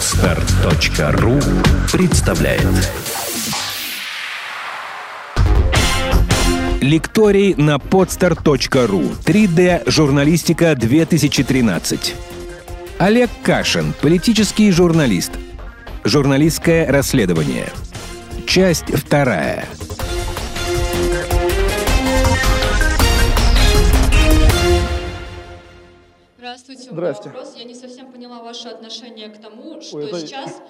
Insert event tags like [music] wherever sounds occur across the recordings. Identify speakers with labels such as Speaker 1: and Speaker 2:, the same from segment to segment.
Speaker 1: Отстар.ру представляет Лекторий на podstar.ru 3D журналистика 2013 Олег Кашин, политический журналист. Журналистское расследование. Часть вторая.
Speaker 2: Здравствуйте.
Speaker 3: Здрасте.
Speaker 2: У меня вопрос. Я не совсем поняла ваше отношение к тому, что
Speaker 3: Ой, это-
Speaker 2: сейчас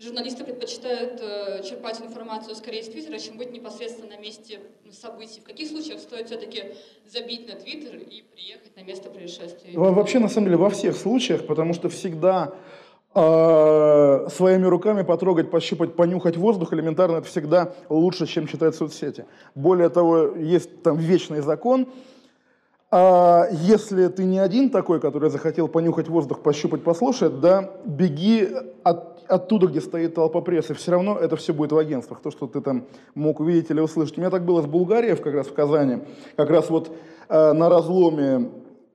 Speaker 2: журналисты предпочитают э, черпать информацию скорее из Твиттера, чем быть непосредственно на месте событий. В каких случаях стоит все-таки забить на Твиттер и приехать на место происшествия?
Speaker 3: Во- Вообще, на самом деле, во всех случаях, потому что всегда э, своими руками потрогать, пощупать, понюхать воздух элементарно, это всегда лучше, чем читать соцсети. Более того, есть там вечный закон, а если ты не один такой, который захотел понюхать воздух, пощупать, послушать, да, беги от- оттуда, где стоит толпа прессы. Все равно это все будет в агентствах, то, что ты там мог увидеть или услышать. У меня так было с Булгарией, как раз в Казани, как раз вот э, на разломе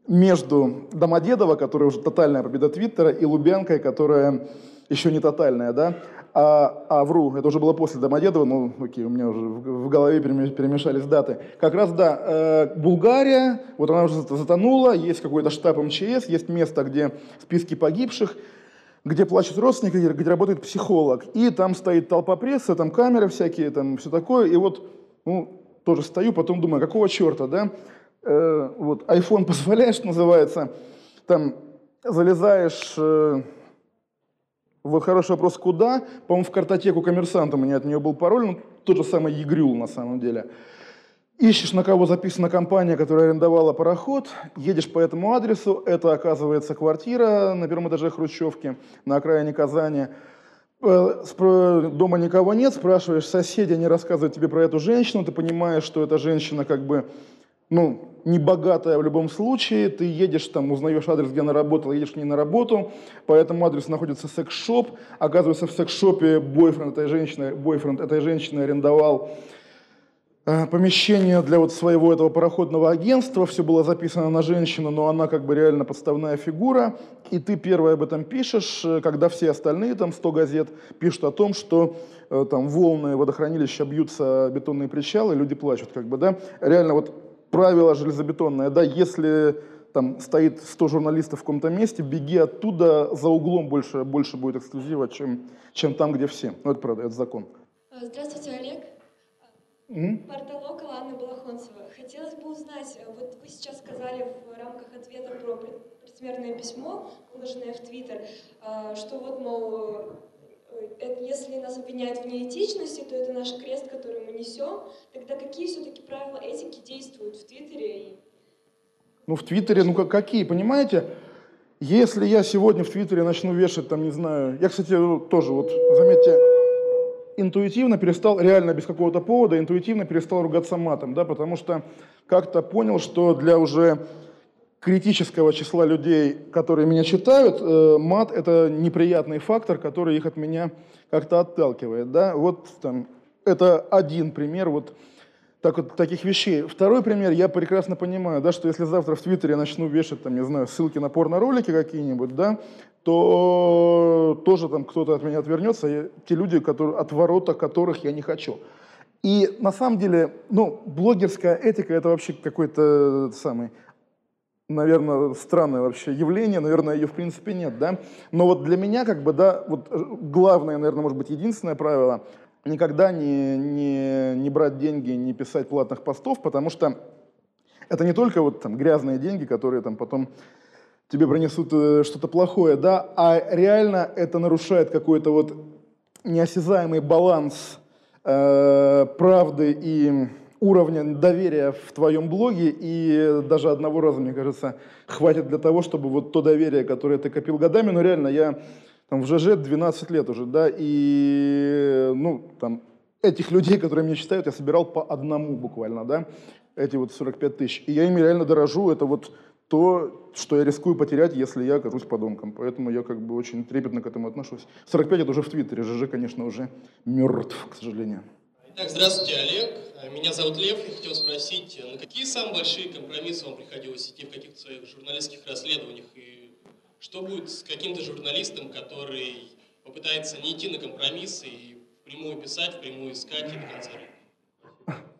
Speaker 3: между Домодедово, которая уже тотальная победа Твиттера, и Лубянкой, которая еще не тотальная, да, а, а вру, это уже было после Домодедова, ну, окей, у меня уже в, в голове переме- перемешались даты. Как раз, да, э, Булгария, вот она уже зат- затонула, есть какой-то штаб МЧС, есть место, где списки погибших, где плачут родственники, где работает психолог. И там стоит толпа прессы, там камеры всякие, там все такое. И вот, ну, тоже стою, потом думаю, какого черта, да? Э, вот, iPhone [laughs] позволяешь, называется, там залезаешь... э, вот хороший вопрос, куда? По-моему, в картотеку коммерсанта у меня от нее был пароль, ну, тот же самый Егрюл на самом деле. Ищешь, на кого записана компания, которая арендовала пароход, едешь по этому адресу, это оказывается квартира на первом этаже Хрущевки на окраине Казани. Э, Дома никого нет, спрашиваешь соседей, они рассказывают тебе про эту женщину, ты понимаешь, что эта женщина как бы, ну, не богатая в любом случае, ты едешь там, узнаешь адрес, где она работала, едешь к ней на работу, по этому адресу находится секс-шоп, оказывается, в секс-шопе бойфренд этой женщины, бойфренд этой женщины арендовал э, помещение для вот своего этого пароходного агентства, все было записано на женщину, но она как бы реально подставная фигура, и ты первое об этом пишешь, э, когда все остальные, там 100 газет, пишут о том, что э, там волны водохранилища бьются бетонные причалы, люди плачут, как бы, да, реально вот правило железобетонное, да, если там стоит 100 журналистов в каком-то месте, беги оттуда, за углом больше, больше будет эксклюзива, чем, чем там, где все. Ну, это правда, это закон.
Speaker 4: Э, Здравствуйте, Олег. Портал «Около» Анна Балахонцева. Хотелось бы узнать, э, вот вы сейчас сказали в рамках ответа про пред- предсмертное письмо, выложенное в Твиттер, э, что вот, мол, э, э, если нас обвиняют в неэтичности, то это наш крест, который мы несем. Тогда какие все-таки правила этики действуют в Твиттере?
Speaker 3: Ну, в Твиттере, ну как, какие, понимаете? Если я сегодня в Твиттере начну вешать, там, не знаю... Я, кстати, тоже, вот, заметьте, интуитивно перестал, реально без какого-то повода, интуитивно перестал ругаться матом, да, потому что как-то понял, что для уже критического числа людей, которые меня читают, э, мат – это неприятный фактор, который их от меня как-то отталкивает, да. Вот там, это один пример, вот так вот, таких вещей. Второй пример, я прекрасно понимаю, да, что если завтра в Твиттере я начну вешать, там, не знаю, ссылки на порно-ролики какие-нибудь, да, то тоже там кто-то от меня отвернется, и те люди, которые, от ворота которых я не хочу. И на самом деле, ну, блогерская этика это вообще какой-то самый, наверное, странное вообще явление, наверное, ее в принципе нет, да. Но вот для меня, как бы, да, вот э, главное, наверное, может быть, единственное правило, никогда не, не, не брать деньги, не писать платных постов, потому что это не только вот там грязные деньги, которые там потом тебе принесут э, что-то плохое, да, а реально это нарушает какой-то вот неосязаемый баланс э, правды и уровня доверия в твоем блоге, и даже одного раза, мне кажется, хватит для того, чтобы вот то доверие, которое ты копил годами, но реально я там в ЖЖ 12 лет уже, да, и, ну, там, этих людей, которые меня читают, я собирал по одному буквально, да, эти вот 45 тысяч. И я ими реально дорожу, это вот то, что я рискую потерять, если я окажусь подонком. Поэтому я как бы очень трепетно к этому отношусь. 45 это уже в Твиттере, ЖЖ, конечно, уже мертв, к сожалению.
Speaker 5: Итак, здравствуйте, Олег. Меня зовут Лев. Я хотел спросить, на какие самые большие компромиссы вам приходилось идти в каких-то своих журналистских расследованиях? И что будет с каким-то журналистом, который по попытается не идти на компромиссы и впрямую писать, впрямую искать и до конца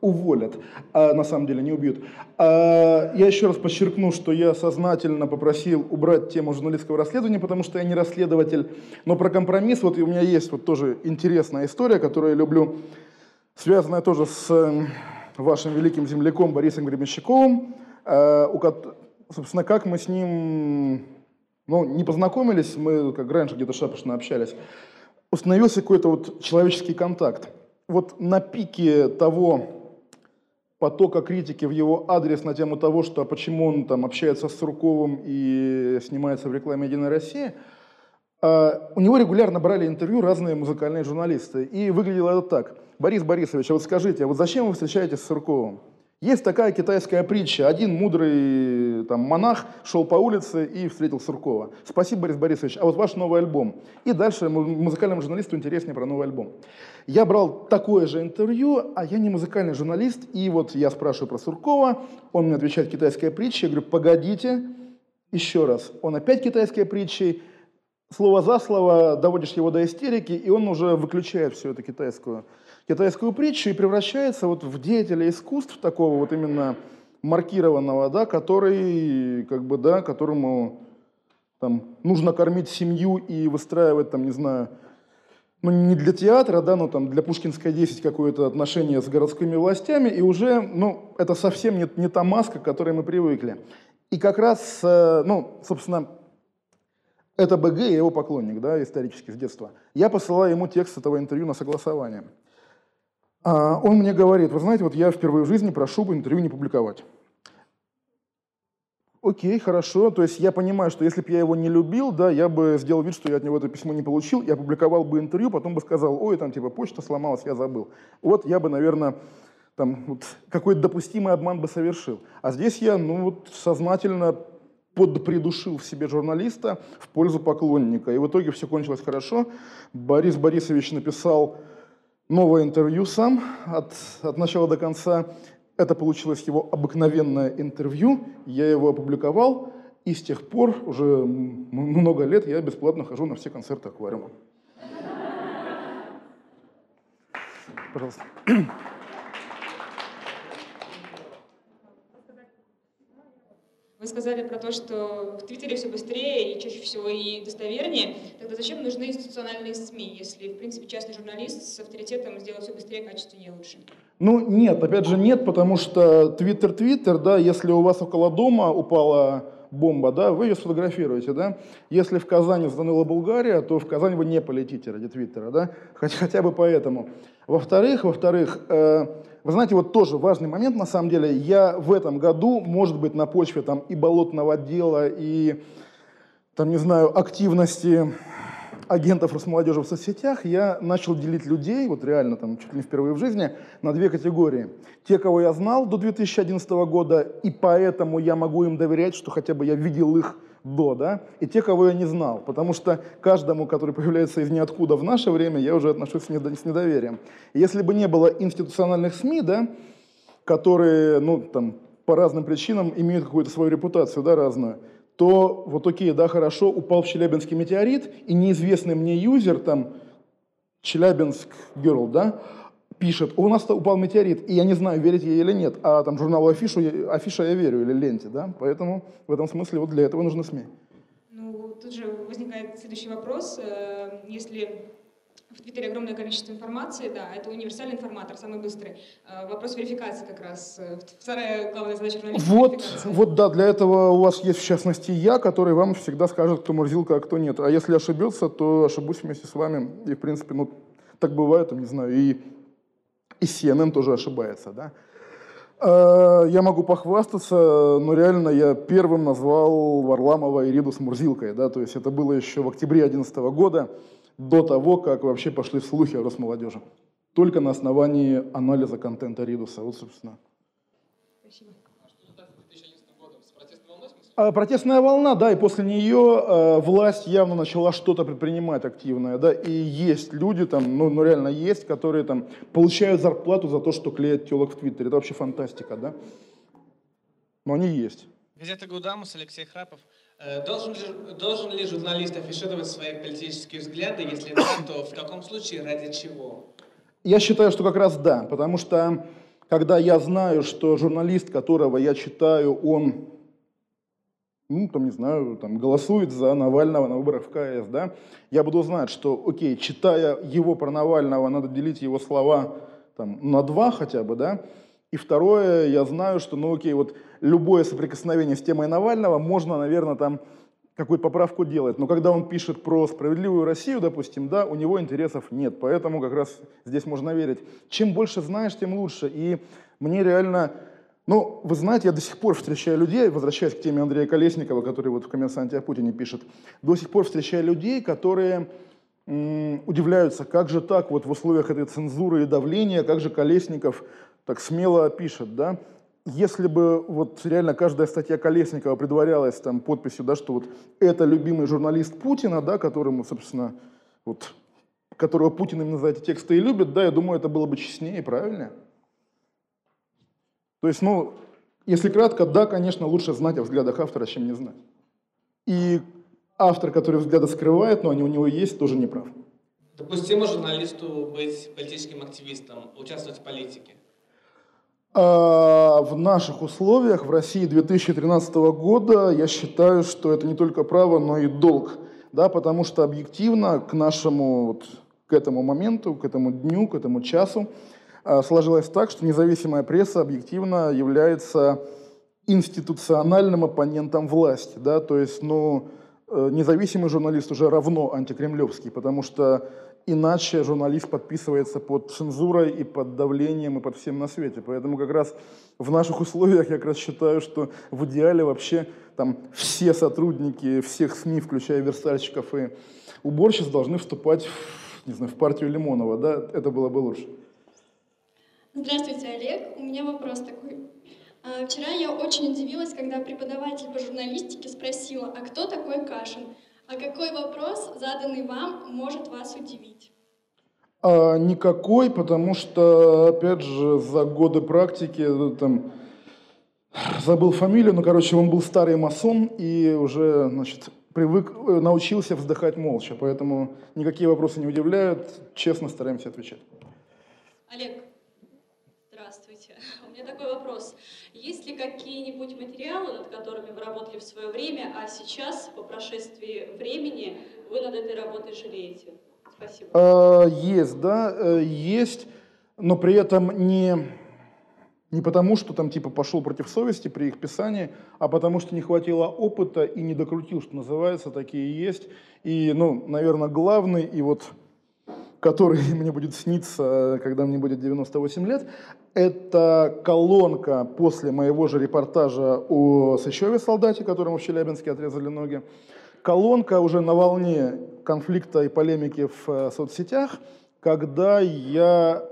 Speaker 3: уволят, а на самом деле не убьют. А, я еще раз подчеркну, что я сознательно попросил убрать тему журналистского расследования, потому что я не расследователь. Но про компромисс, вот у меня есть вот тоже интересная история, которую я люблю, связанная тоже с э, вашим великим земляком Борисом Гребенщиковым, э, собственно, как мы с ним ну, не познакомились, мы как раньше где-то шапошно общались, установился какой-то вот человеческий контакт. Вот на пике того потока критики в его адрес на тему того, что а почему он там общается с Сурковым и снимается в рекламе «Единой России», а, у него регулярно брали интервью разные музыкальные журналисты. И выглядело это так. Борис Борисович, а вот скажите, а вот зачем вы встречаетесь с Сурковым? Есть такая китайская притча. Один мудрый там, монах шел по улице и встретил Суркова. Спасибо, Борис Борисович. А вот ваш новый альбом. И дальше музыкальному журналисту интереснее про новый альбом. Я брал такое же интервью, а я не музыкальный журналист. И вот я спрашиваю про Суркова, он мне отвечает китайская притча. Я говорю, погодите, еще раз. Он опять китайская притча. Слово за слово доводишь его до истерики, и он уже выключает всю эту китайскую китайскую притчу и превращается вот в деятеля искусств такого вот именно маркированного, да, который, как бы, да, которому там, нужно кормить семью и выстраивать, там, не знаю, ну, не для театра, да, но там для Пушкинской 10 какое-то отношение с городскими властями, и уже, ну, это совсем не, не та маска, к которой мы привыкли. И как раз, э, ну, собственно, это БГ, я его поклонник, да, исторически с детства. Я посылаю ему текст этого интервью на согласование. А он мне говорит, вы знаете, вот я впервые в жизни прошу бы интервью не публиковать. Окей, хорошо. То есть я понимаю, что если бы я его не любил, да, я бы сделал вид, что я от него это письмо не получил, я опубликовал бы интервью, потом бы сказал, ой, там типа почта сломалась, я забыл. Вот я бы, наверное, там вот, какой-то допустимый обман бы совершил. А здесь я, ну вот, сознательно подпридушил в себе журналиста в пользу поклонника. И в итоге все кончилось хорошо. Борис Борисович написал новое интервью сам от, от начала до конца. Это получилось его обыкновенное интервью, я его опубликовал, и с тех пор, уже много лет, я бесплатно хожу на все концерты аквариума. Пожалуйста.
Speaker 2: Вы сказали про то, что в Твиттере все быстрее и чаще всего и достовернее. Тогда зачем нужны институциональные СМИ, если, в принципе, частный журналист с авторитетом сделает все быстрее, качественнее, лучше?
Speaker 3: Ну, нет, опять же, нет, потому что Твиттер-Твиттер, да, если у вас около дома упала бомба, да, вы ее сфотографируете, да. Если в Казани сданыла Булгария, то в Казань вы не полетите ради Твиттера, да, хотя, хотя бы поэтому. Во-вторых, во-вторых, э, вы знаете, вот тоже важный момент, на самом деле, я в этом году, может быть, на почве там и болотного дела, и, там, не знаю, активности агентов Росмолодежи в соцсетях, я начал делить людей, вот реально там чуть ли не впервые в жизни, на две категории. Те, кого я знал до 2011 года, и поэтому я могу им доверять, что хотя бы я видел их до, да, и те, кого я не знал. Потому что каждому, который появляется из ниоткуда в наше время, я уже отношусь с недоверием. Если бы не было институциональных СМИ, да, которые, ну, там, по разным причинам имеют какую-то свою репутацию, да, разную, то вот окей, да, хорошо, упал в Челябинский метеорит, и неизвестный мне юзер, там, Челябинск Girl, да, пишет, у нас упал метеорит, и я не знаю, верить ей или нет, а там журналу Афишу, Афиша я верю, или ленте, да, поэтому в этом смысле вот для этого нужны СМИ.
Speaker 2: Ну, тут же возникает следующий вопрос, э, если в Твиттере огромное количество информации, да, это универсальный информатор, самый быстрый. Э, вопрос верификации как раз, э, вторая главная задача журналиста.
Speaker 3: Вот, вот, да, для этого у вас есть в частности я, который вам всегда скажет, кто мурзилка, а кто нет. А если ошибется, то ошибусь вместе с вами. И, в принципе, ну, так бывает, там, не знаю, и и CNN тоже ошибается, да. А, я могу похвастаться, но реально я первым назвал Варламова Ириду с Мурзилкой, да, то есть это было еще в октябре 2011 года, до того, как вообще пошли слухи о Росмолодежи. Только на основании анализа контента Ридуса. Вот, собственно. Спасибо. А, протестная волна, да, и после нее э, власть явно начала что-то предпринимать активное, да, и есть люди там, ну, ну реально есть, которые там получают зарплату за то, что клеят телок в Твиттере. Это вообще фантастика, да. Но они есть.
Speaker 6: Газета «Гудамус», Алексей Храпов. Э, Должен ли, должен ли журналист афишировать свои политические взгляды? Если да, то в каком случае, ради чего?
Speaker 3: Я считаю, что как раз да, потому что когда я знаю, что журналист, которого я читаю, он, ну, там, не знаю, там, голосует за Навального на выборах в КС, да, я буду знать, что, окей, читая его про Навального, надо делить его слова там, на два хотя бы, да, и второе, я знаю, что, ну, окей, вот любое соприкосновение с темой Навального можно, наверное, там какую-то поправку делать. Но когда он пишет про справедливую Россию, допустим, да, у него интересов нет. Поэтому как раз здесь можно верить. Чем больше знаешь, тем лучше. И мне реально... Ну, вы знаете, я до сих пор встречаю людей, возвращаясь к теме Андрея Колесникова, который вот в «Коммерсанте о Путине» пишет, до сих пор встречаю людей, которые удивляются, как же так вот в условиях этой цензуры и давления, как же Колесников так смело пишет, да? Если бы вот реально каждая статья Колесникова предварялась там подписью, да, что вот это любимый журналист Путина, да, которому, собственно, вот, которого Путин именно за эти тексты и любит, да, я думаю, это было бы честнее и правильнее. То есть, ну, если кратко, да, конечно, лучше знать о взглядах автора, чем не знать. И автор, который взгляды скрывает, но они у него есть, тоже не прав.
Speaker 6: Допустимо журналисту быть политическим активистом, участвовать в политике?
Speaker 3: А в наших условиях, в России 2013 года, я считаю, что это не только право, но и долг. Да, потому что объективно к нашему, вот, к этому моменту, к этому дню, к этому часу а, сложилось так, что независимая пресса объективно является институциональным оппонентом власти. Да? То есть, ну, э, независимый журналист уже равно антикремлевский, потому что иначе журналист подписывается под цензурой и под давлением и под всем на свете. Поэтому как раз в наших условиях я как раз считаю, что в идеале вообще там все сотрудники всех СМИ, включая верстальщиков и уборщиц, должны вступать в, не знаю, в партию Лимонова. Да? Это было бы лучше.
Speaker 7: Здравствуйте, Олег. У меня вопрос такой. А, Вчера я очень удивилась, когда преподаватель по журналистике спросила, а кто такой Кашин? А какой вопрос, заданный вам, может вас удивить?
Speaker 3: А, никакой, потому что, опять же, за годы практики, э, там, забыл фамилию, но, короче, он был старый масон и уже, значит, привык, э, научился вздыхать молча, поэтому никакие вопросы не удивляют, честно стараемся отвечать.
Speaker 8: Олег, здравствуйте. [laughs] У меня такой вопрос. Есть ли какие-нибудь материалы, над которыми вы работали в свое время, а сейчас, по прошествии времени, вы над этой работой жалеете? Спасибо.
Speaker 3: А, Есть, да, э, есть, но при этом не, не потому, что там типа пошел против совести при их писании, а потому что не хватило опыта и не докрутил, что называется, такие есть. И, ну, наверное, главный, и вот который [laughs] мне будет сниться, когда мне будет 98 лет, это колонка после моего же репортажа о Сычеве солдате, которому в Челябинске отрезали ноги. Колонка уже на волне конфликта и полемики в э, соцсетях, когда я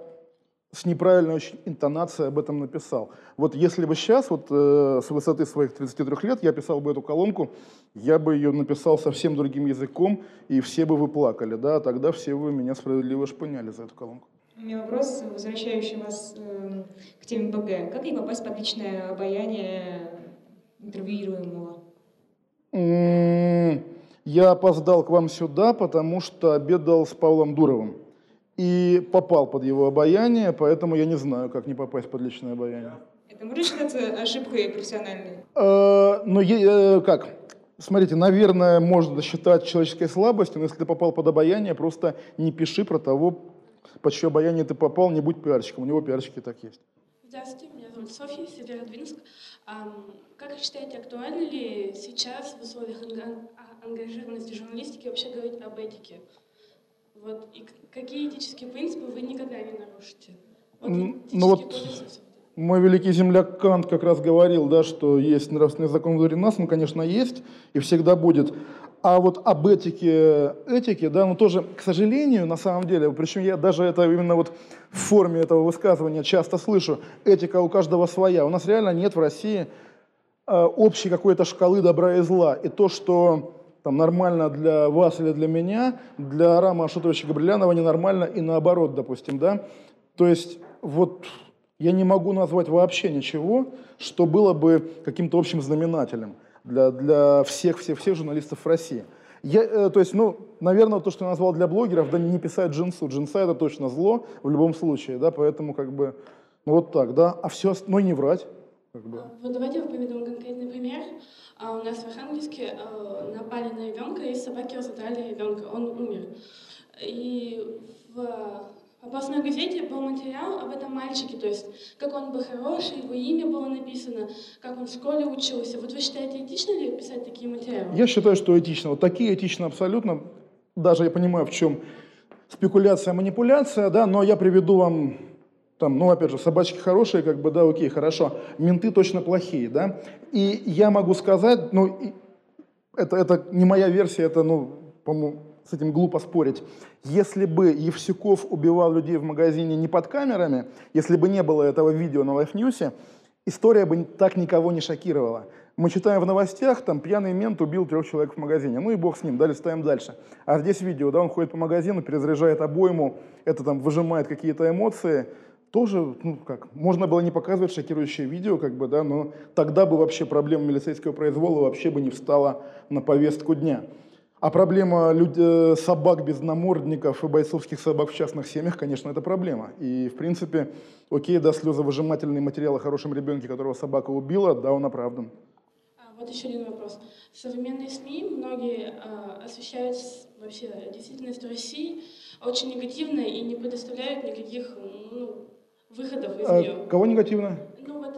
Speaker 3: с неправильной очень интонацией об этом написал. Вот если бы сейчас, вот э, с высоты своих 33 лет, я писал бы эту колонку, я бы ее написал совсем другим языком, и все бы вы плакали, да, тогда все вы меня справедливо шпыняли за эту колонку.
Speaker 2: У меня вопрос, возвращающий вас э, к теме БГ. Как не попасть под личное обаяние интервьюируемого?
Speaker 3: М, Я опоздал к вам сюда, потому что обедал с Павлом Дуровым. И попал под его обаяние, поэтому я не знаю, как не попасть под личное обаяние.
Speaker 2: Это может считаться ошибкой профессиональной?
Speaker 3: Э, Ну, э, как? Смотрите, наверное, можно считать человеческой слабостью, но если ты попал под обаяние, просто не пиши про того, под чье обаяние ты попал, не будь пиарщиком. У него пиарщики так есть.
Speaker 9: Здравствуйте, меня зовут Софья, Северодвинск. Как вы считаете, актуально ли сейчас в условиях анга- а- ангажированности журналистики вообще говорить об этике? Вот, и какие этические принципы вы никогда не нарушите? Вот
Speaker 3: ну вот. Мой великий земляк Кант как раз говорил, да, что есть нравственный закон внутри нас, он, конечно, есть и всегда будет. А вот об этике, этике, да, ну тоже, к сожалению, на самом деле, причем я даже это именно вот в форме этого высказывания часто слышу, этика у каждого своя. У нас реально нет в России э, общей какой-то шкалы добра и зла. И то, что там нормально для вас или для меня, для Рама Ашотовича Габрилянова ненормально и наоборот, допустим, да. То есть вот я не могу назвать вообще ничего, что было бы каким-то общим знаменателем. для, для всех, всех, всех журналистов России. Я, э, то есть, ну, наверное, то, что я назвал для блогеров, да не писать джинсу. Джинса это точно зло в любом случае, да, поэтому как бы, ну вот так, да. А все, ну и не врать. Как бы.
Speaker 9: Вот давайте приведу конкретный пример. А у нас в Архангельске э, напали на ребенка, и собаки разодрали ребенка, он умер. И в областной газете был материал об этом мальчике, то есть как он был хороший, его имя было написано, как он в школе учился. Вот вы считаете, этично ли писать такие материалы?
Speaker 3: Я считаю, что этично. Вот такие этично абсолютно. Даже я понимаю, в чем спекуляция, манипуляция, да, но я приведу вам там, ну, опять же, собачки хорошие, как бы, да, окей, хорошо, менты точно плохие, да, и я могу сказать, ну, это, это не моя версия, это, ну, по-моему, с этим глупо спорить. Если бы Евсюков убивал людей в магазине не под камерами, если бы не было этого видео на LifeNews, история бы так никого не шокировала. Мы читаем в новостях, там пьяный мент убил трех человек в магазине. Ну и бог с ним, дали ставим дальше. А здесь видео, да, он ходит по магазину, перезаряжает обойму, это там выжимает какие-то эмоции, тоже, ну как, можно было не показывать шокирующее видео, как бы, да, но тогда бы вообще проблема милицейского произвола вообще бы не встала на повестку дня. А проблема люд... Э, собак без намордников и бойцовских собак в частных семьях, конечно, это проблема. И, в принципе, окей, да, слезовыжимательный материал о хорошем ребенке, которого собака убила, да, он оправдан.
Speaker 9: А, вот еще один вопрос. Современные СМИ, многие э, освещают вообще действительность России очень негативно и не предоставляют никаких ну, выходов из
Speaker 3: а,
Speaker 9: нее.
Speaker 3: Кого негативно?
Speaker 9: Ну, вот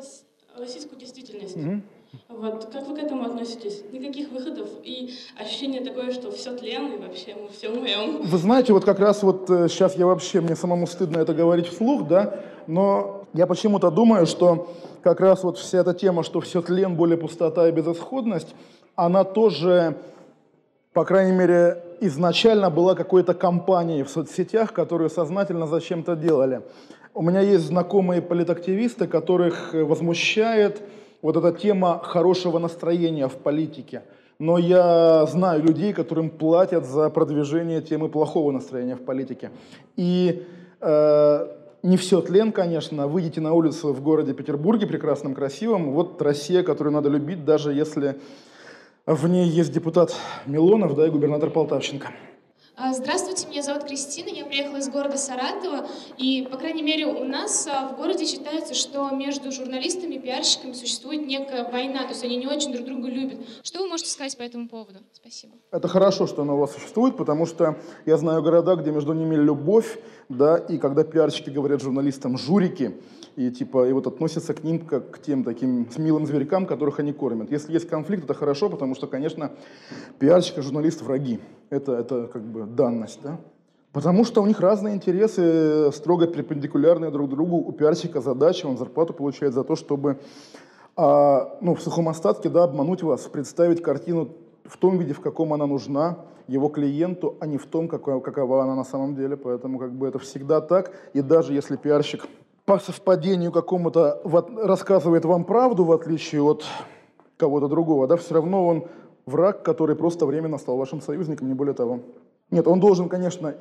Speaker 9: российскую действительность.
Speaker 3: Угу.
Speaker 9: Вот, как вы к этому относитесь? Никаких выходов и ощущение такое, что все тлен и вообще мы все умрем.
Speaker 3: Вы знаете, вот как раз вот сейчас э, я вообще, мне самому стыдно это говорить вслух, да, но я почему-то думаю, что как раз вот вся эта тема, что все тлен, более пустота и безысходность, она тоже, по крайней мере, изначально была какой-то компанией в соцсетях, которую сознательно зачем-то делали. У меня есть знакомые политактивисты, которых э, возмущает вот эта тема хорошего настроения в политике. Но я знаю людей, которым платят за продвижение темы плохого настроения в политике. И э, не все тлен, конечно. Выйдите на улицу в городе Петербурге, прекрасном, красивом. Вот Россия, которую надо любить, даже если в ней есть депутат Милонов да, и губернатор Полтавченко.
Speaker 10: А, здравствуйте, меня зовут Кристина, я приехала из города Саратова, и, по крайней мере, у нас а, в городе считается, что между журналистами и пиарщиками существует некая война, то есть они не очень друг друга любят. Что вы можете сказать по этому поводу? Спасибо.
Speaker 3: Это хорошо, что она у вас существует, потому что я знаю города, где между ними любовь, да, и когда пиарщики говорят журналистам «журики», и типа и вот относятся к ним как к тем таким милым зверькам, которых они кормят. Если есть конфликт, это хорошо, потому что, конечно, пиарщик и журналист враги. Это, это как бы данность, да? Потому что у них разные интересы, строго перпендикулярные друг другу. У пиарщика задача, он зарплату получает за то, чтобы а, ну, в сухом остатке да, обмануть вас, представить картину в том виде, в каком она нужна его клиенту, а не в том, какова, какова она на самом деле. Поэтому как бы это всегда так. И даже если пиарщик по совпадению какому-то рассказывает вам правду, в отличие от кого-то другого, да, все равно он враг, который просто временно стал вашим союзником, не более того. Нет, он должен, конечно,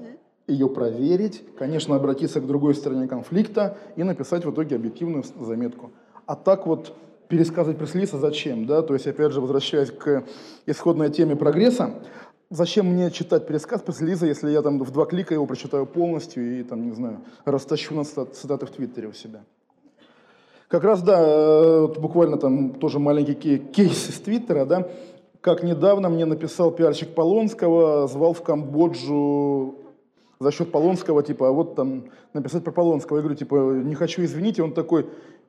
Speaker 3: ее проверить, конечно, обратиться к другой стороне конфликта и написать в итоге объективную заметку. А так вот пересказывать пресс зачем, да, то есть, опять же, возвращаясь к исходной теме прогресса, Зачем мне читать пересказ пресс-релиза, если я там в два клика его прочитаю полностью и там, не знаю, растащу на цитаты в Твиттере у себя? Как раз, да, э, вот буквально там тоже маленький кейс из Твиттера, да, как недавно мне написал пиарщик Полонского, звал в Камбоджу за счет Полонского, типа, а вот там написать про Полонского. Я говорю, типа, не хочу, извините. Он такой,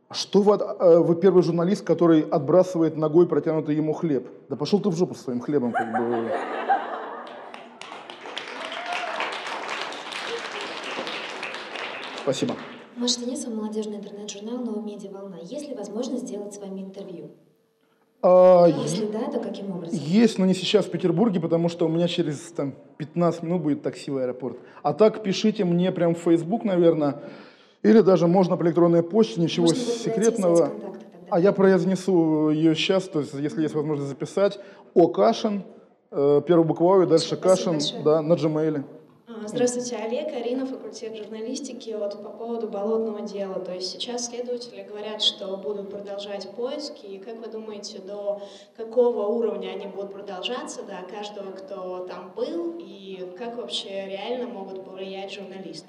Speaker 3: что вы, э, вы первый журналист, который отбрасывает ногой протянутый ему хлеб? Да пошел ты в жопу со своим хлебом, как бы. Спасибо.
Speaker 11: Маша Денисова, молодежный интернет-журнал «Новая медиа-волна». Есть ли возможность сделать с вами интервью?
Speaker 3: А,
Speaker 11: Если да, то каким образом?
Speaker 3: Есть, но не сейчас в Петербурге, потому что у меня через там, 15 минут будет такси в аэропорт. А так пишите мне прям в Facebook, наверное, или даже можно по электронной почте, ничего можно секретного. А я произнесу ее сейчас, то есть если есть возможность записать. О Кашин, э, первую букву и дальше Кашин, да, на Gmail.
Speaker 12: А, здравствуйте, Олег, Арина, факультет журналистики. Вот по поводу болотного дела. То есть сейчас следователи говорят, что будут продолжать поиски. И как вы думаете, до какого уровня они будут продолжаться, до каждого, кто там был, и как вообще реально могут повлиять журналисты?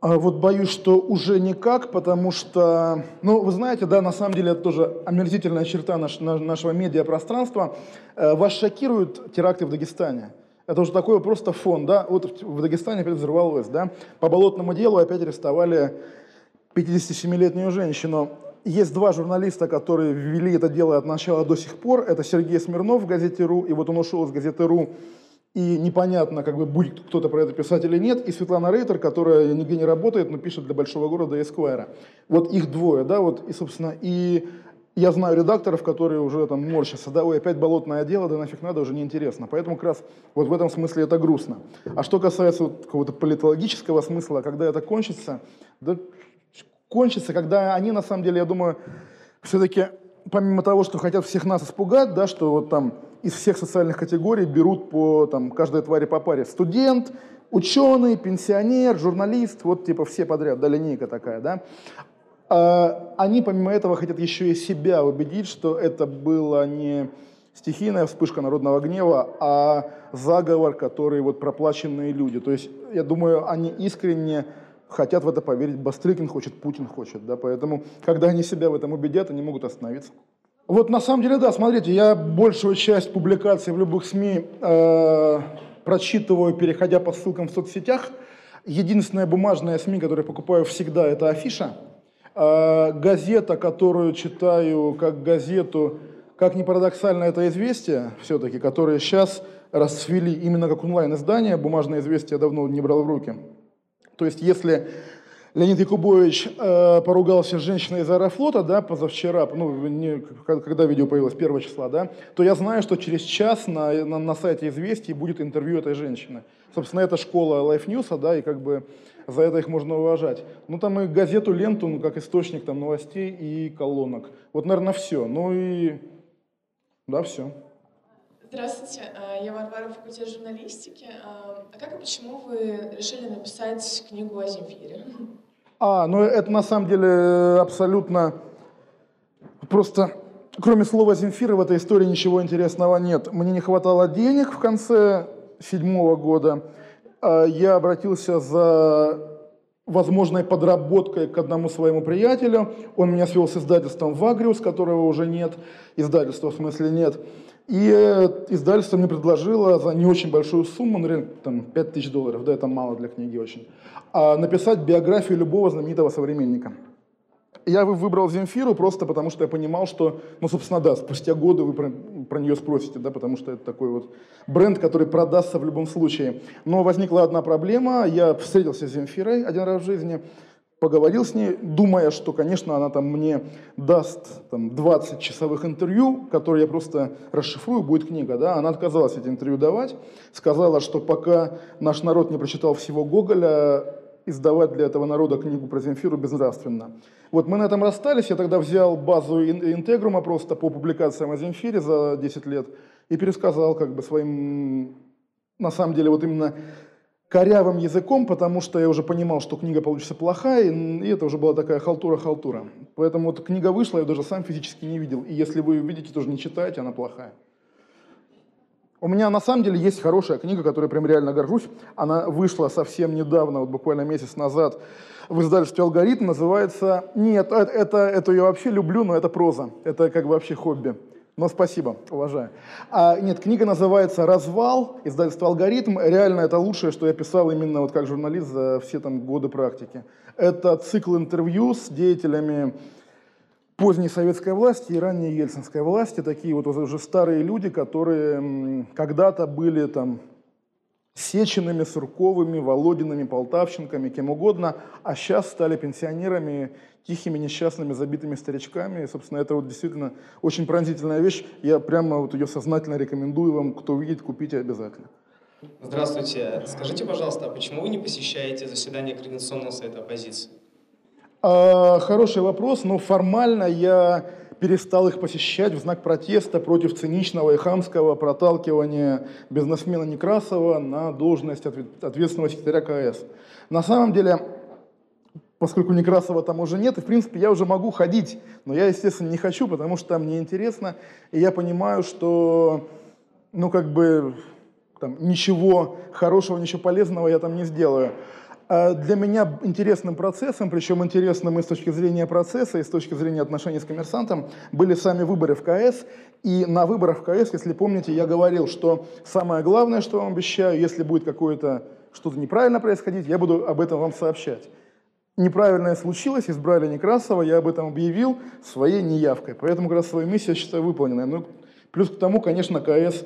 Speaker 3: А вот боюсь, что уже никак, потому что, ну, вы знаете, да, на самом деле это тоже омерзительная черта наш, нашего медиапространства. Э, вас шокируют теракты в Дагестане. Это уже такой просто фон, да. Вот в Дагестане опять взорвалось, да. По болотному делу опять арестовали 57-летнюю женщину. Есть два журналиста, которые ввели это дело от начала до сих пор. Это Сергей Смирнов в газете «Ру», и вот он ушел из газеты «Ру» и непонятно, как бы будет кто-то про это писать или нет, и Светлана Рейтер, которая нигде не работает, но пишет для большого города Эсквайра. Вот их двое, да, вот, и, собственно, и я знаю редакторов, которые уже там морщатся, да, ой, опять болотное дело, да нафиг надо, уже неинтересно. Поэтому как раз вот в этом смысле это грустно. А что касается вот какого-то политологического смысла, когда это кончится, да, кончится, когда они, на самом деле, я думаю, все-таки помимо того, что хотят всех нас испугать, да, что вот там из всех социальных категорий берут по там, каждой твари по паре. Студент, ученый, пенсионер, журналист, вот типа все подряд, да, линейка такая, да. А, они помимо этого хотят еще и себя убедить, что это была не стихийная вспышка народного гнева, а заговор, который вот проплаченные люди. То есть, я думаю, они искренне хотят в это поверить. Бастрыкин хочет, Путин хочет, да, поэтому, когда они себя в этом убедят, они могут остановиться. Вот на самом деле, да, смотрите, я большую часть публикаций в любых СМИ э, прочитываю, переходя по ссылкам в соцсетях. Единственная бумажная СМИ, которую я покупаю всегда, это афиша. Э, газета, которую читаю как газету, как ни парадоксально это известие, все-таки, которые сейчас расцвели именно как онлайн-издание, бумажное известие давно не брал в руки. То есть если Леонид Якубович э, поругался с женщиной из Аэрофлота, да, позавчера, ну, не, когда видео появилось, 1 числа, да, то я знаю, что через час на, на, на сайте «Известий» будет интервью этой женщины. Собственно, это школа Life News, да, и как бы за это их можно уважать. Ну, там и газету «Ленту», ну, как источник там новостей и колонок. Вот, наверное, все. Ну и, да, все.
Speaker 13: Здравствуйте, э, я Варвара, факультет журналистики. Э, а как и почему вы решили написать книгу о Земфире?
Speaker 3: А, ну это на самом деле абсолютно просто, кроме слова Земфира в этой истории ничего интересного нет. Мне не хватало денег в конце седьмого года. А, я обратился за возможной подработкой к одному своему приятелю. Он меня свел с издательством «Вагриус», которого уже нет, издательства в смысле нет. И э, издательство мне предложило за не очень большую сумму, наверное, там 5 тысяч долларов, да, это мало для книги очень, а написать биографию любого знаменитого современника. Я выбрал Земфиру просто потому, что я понимал, что, ну, собственно, да, спустя годы вы про, про нее спросите, да, потому что это такой вот бренд, который продастся в любом случае. Но возникла одна проблема, я встретился с Земфирой один раз в жизни, поговорил с ней, думая, что, конечно, она там мне даст там, 20 часовых интервью, которые я просто расшифрую, будет книга. Да? Она отказалась эти интервью давать, сказала, что пока наш народ не прочитал всего Гоголя, издавать для этого народа книгу про Земфиру безнравственно. Вот мы на этом расстались, я тогда взял базу Интегрума просто по публикациям о Земфире за 10 лет и пересказал как бы своим, на самом деле, вот именно корявым языком, потому что я уже понимал, что книга получится плохая, и это уже была такая халтура-халтура. Поэтому вот книга вышла, я даже сам физически не видел. И если вы видите, тоже не читаете, она плохая. У меня на самом деле есть хорошая книга, которой прям реально горжусь. Она вышла совсем недавно, вот буквально месяц назад, в издательстве «Алгоритм». Называется... Нет, это, это, это я вообще люблю, но это проза. Это как бы вообще хобби. Но спасибо, уважаю. А, нет, книга называется «Развал», издательство «Алгоритм». Реально это лучшее, что я писал именно вот как журналист за все там годы практики. Это цикл интервью с деятелями поздней советской власти и ранней ельцинской власти. Такие вот уже старые люди, которые когда-то были там Сеченными, Сурковыми, Володинами, Полтавченками, кем угодно, а сейчас стали пенсионерами тихими, несчастными, забитыми старичками. И, собственно, это вот действительно очень пронзительная вещь. Я прямо вот ее сознательно рекомендую вам, кто увидит, купите обязательно.
Speaker 14: Здравствуйте. Скажите, пожалуйста, а почему вы не посещаете заседание Координационного совета оппозиции?
Speaker 3: А, хороший вопрос, но формально я перестал их посещать в знак протеста против циничного и хамского проталкивания бизнесмена Некрасова на должность ответственного секретаря КС. На самом деле, поскольку Некрасова там уже нет, и в принципе я уже могу ходить, но я, естественно, не хочу, потому что там неинтересно, и я понимаю, что, ну, как бы, там, ничего хорошего, ничего полезного я там не сделаю. А для меня интересным процессом, причем интересным и с точки зрения процесса, и с точки зрения отношений с коммерсантом, были сами выборы в КС. И на выборах в КС, если помните, я говорил, что самое главное, что вам обещаю, если будет какое-то что-то неправильно происходить, я буду об этом вам сообщать. Неправильное случилось, избрали Некрасова, я об этом объявил своей неявкой. Поэтому как раз свою миссию считаю выполненной. Ну, плюс к тому, конечно, КС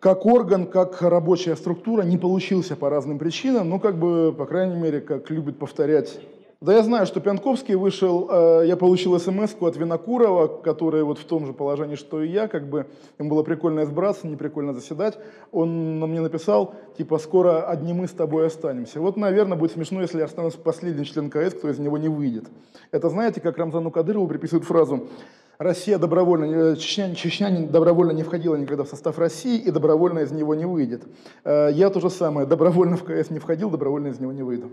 Speaker 3: как орган, как рабочая структура не получился по разным причинам, но как бы, по крайней мере, как любит повторять. Да я знаю, что Пянковский вышел, э, я получил смс от Винокурова, который вот в том же положении, что и я, как бы ему было прикольно избраться, не прикольно заседать. Он мне написал, типа, скоро одни мы с тобой останемся. Вот, наверное, будет смешно, если я останусь последний член КС, кто из него не выйдет. Это знаете, как Рамзану Кадырову приписывают фразу Россия добровольно, э, Чечня, Чечня добровольно не входила никогда в состав России и добровольно из него не выйдет. Э, я то же самое, добровольно в КС не входил, добровольно из него не выйду.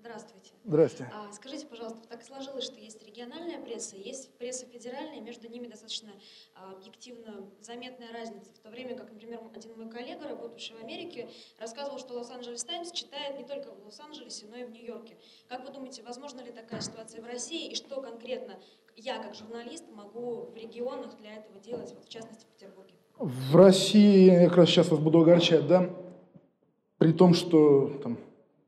Speaker 11: Здравствуйте.
Speaker 3: Здрасте.
Speaker 11: А, скажите, пожалуйста, так сложилось, что есть региональная пресса, есть пресса федеральная, между ними достаточно а, объективно заметная разница. В то время как, например, один мой коллега, работающий в Америке, рассказывал, что Лос-Анджелес Таймс читает не только в Лос-Анджелесе, но и в Нью-Йорке. Как вы думаете, возможно ли такая ситуация в России и что конкретно я, как журналист, могу в регионах для этого делать, вот в частности в Петербурге?
Speaker 3: В России, я как раз сейчас вас буду огорчать, да, при том, что там,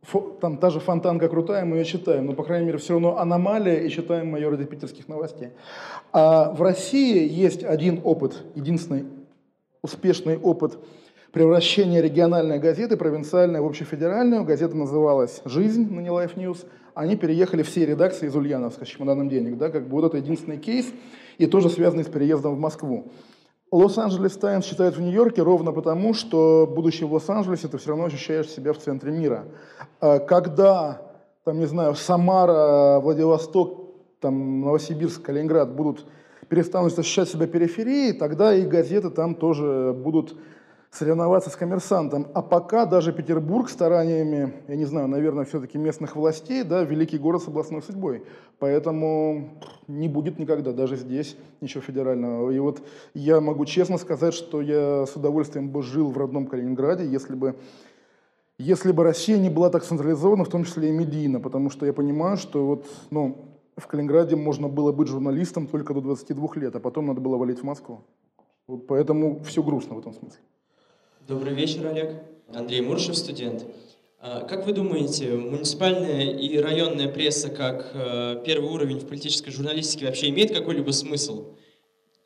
Speaker 3: фо, там та же фонтанка крутая, мы ее читаем, но, по крайней мере, все равно аномалия, и читаем мы ее ради питерских новостей. А в России есть один опыт, единственный успешный опыт превращения региональной газеты, провинциальной в общефедеральную. Газета называлась «Жизнь» на New Life News – они переехали все редакции из Ульяновска с чемоданом денег, да, как бы вот это единственный кейс, и тоже связанный с переездом в Москву. Лос-Анджелес Таймс читает в Нью-Йорке ровно потому, что, будучи в Лос-Анджелесе, ты все равно ощущаешь себя в центре мира. А когда, там, не знаю, Самара, Владивосток, там, Новосибирск, Калининград будут перестанут ощущать себя периферией, тогда и газеты там тоже будут соревноваться с коммерсантом. А пока даже Петербург стараниями, я не знаю, наверное, все-таки местных властей, да, великий город с областной судьбой. Поэтому не будет никогда, даже здесь, ничего федерального. И вот я могу честно сказать, что я с удовольствием бы жил в родном Калининграде, если бы если бы Россия не была так централизована, в том числе и медийно, потому что я понимаю, что вот, ну, в Калининграде можно было быть журналистом только до 22 лет, а потом надо было валить в Москву. Вот поэтому все грустно в этом смысле.
Speaker 15: Добрый вечер, Олег. Андрей Муршев, студент. А, как вы думаете, муниципальная и районная пресса как э, первый уровень в политической журналистике вообще имеет какой-либо смысл?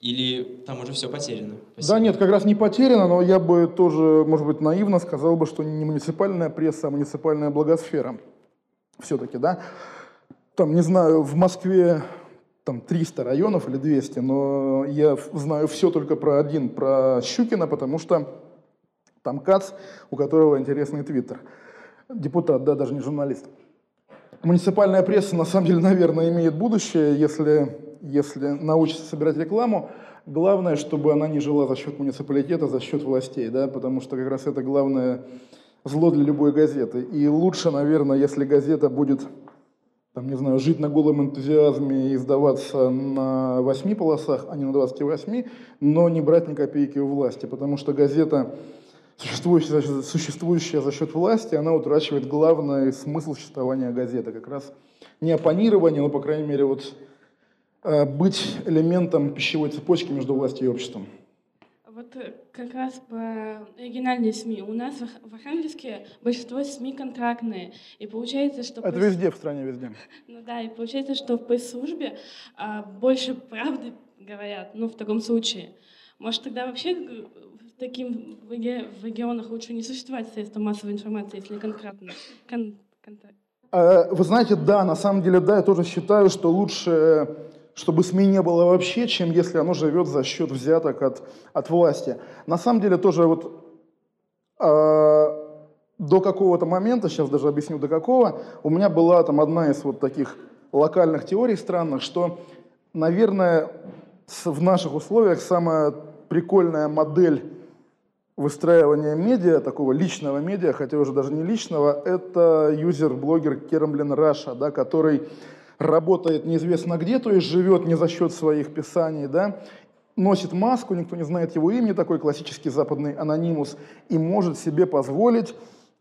Speaker 15: Или там уже все потеряно?
Speaker 3: Спасибо. Да нет, как раз не потеряно, но я бы тоже, может быть, наивно сказал бы, что не муниципальная пресса, а муниципальная благосфера. Все-таки, да? Там, не знаю, в Москве там 300 районов или 200, но я знаю все только про один, про Щукина, потому что там Кац, у которого интересный твиттер. Депутат, да, даже не журналист. Муниципальная пресса, на самом деле, наверное, имеет будущее, если, если научится собирать рекламу. Главное, чтобы она не жила за счет муниципалитета, за счет властей, да, потому что как раз это главное зло для любой газеты. И лучше, наверное, если газета будет, там, не знаю, жить на голом энтузиазме и сдаваться на восьми полосах, а не на 28, но не брать ни копейки у власти, потому что газета существующая, существующая за счет власти, она утрачивает главный смысл существования газеты. Как раз не оппонирование, но, по крайней мере, вот, э, быть элементом пищевой цепочки между властью и обществом.
Speaker 9: Вот э, как раз по региональной СМИ. У нас в Архангельске большинство СМИ контрактные. И получается, что...
Speaker 3: Это везде в стране, везде. [laughs]
Speaker 9: Ну да, и получается, что в пресс-службе а, больше правды говорят, ну в таком случае. Может, тогда вообще таким в регионах лучше не существовать средства массовой информации, если конкретно. Кон контакт.
Speaker 3: Вы знаете, да, на самом деле, да, я тоже считаю, что лучше, чтобы СМИ не было вообще, чем если оно живет за счет взяток от, от власти. На самом деле тоже вот э, до какого-то момента, сейчас даже объясню до какого, у меня была там одна из вот таких локальных теорий странных, что наверное, в наших условиях самая прикольная модель выстраивания медиа, такого личного медиа, хотя уже даже не личного, это юзер-блогер Керамблин Раша, да, который работает неизвестно где, то есть живет не за счет своих писаний, да, носит маску, никто не знает его имени, такой классический западный анонимус, и может себе позволить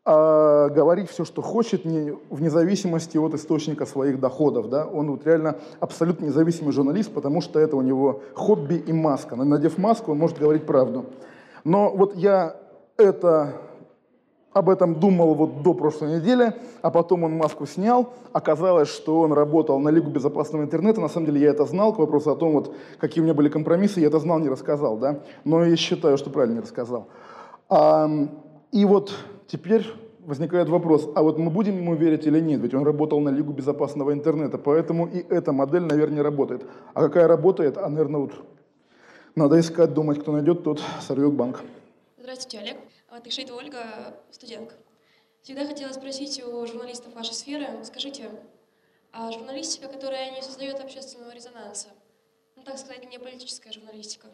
Speaker 3: э, говорить все, что хочет, не, вне зависимости от источника своих доходов. Да? Он вот реально абсолютно независимый журналист, потому что это у него хобби и маска. Надев маску, он может говорить правду. Но вот я это об этом думал вот до прошлой недели, а потом он маску снял. Оказалось, что он работал на Лигу безопасного интернета. На самом деле я это знал. К вопросу о том, вот, какие у меня были компромиссы, я это знал, не рассказал. Да? Но я считаю, что правильно не рассказал. А, и вот теперь возникает вопрос, а вот мы будем ему верить или нет? Ведь он работал на Лигу безопасного интернета, поэтому и эта модель, наверное, работает. А какая работает, а, наверное, вот надо искать, думать, кто найдет, тот сорвет банк.
Speaker 16: Здравствуйте, Олег. Тышеева Ольга, студентка. Всегда хотела спросить у журналистов вашей сферы, скажите, а журналистика, которая не создает общественного резонанса, ну, так сказать, не политическая журналистика,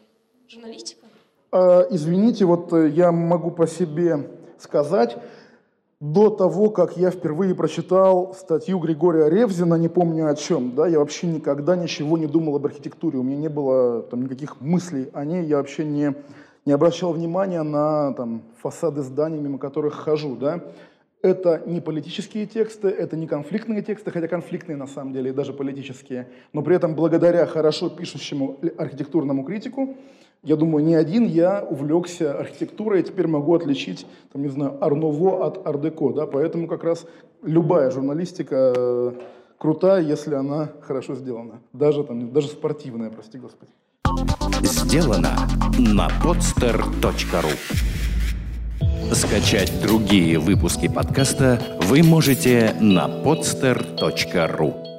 Speaker 16: журналистика?
Speaker 3: А, извините, вот э, я могу по себе сказать, до того, как я впервые прочитал статью Григория Ревзина, не помню о чем, да, я вообще никогда ничего не думал об архитектуре, у меня не было там никаких мыслей о ней, я вообще не не обращал внимания на там, фасады зданий, мимо которых хожу. Да? Это не политические тексты, это не конфликтные тексты, хотя конфликтные на самом деле и даже политические. Но при этом благодаря хорошо пишущему архитектурному критику, я думаю, не один я увлекся архитектурой и теперь могу отличить, там, не знаю, Арново от Ардеко. Да? Поэтому как раз любая журналистика э, крутая, если она хорошо сделана. Даже, там, даже спортивная, прости господи.
Speaker 1: Сделано на podster.ru Скачать другие выпуски подкаста вы можете на podster.ru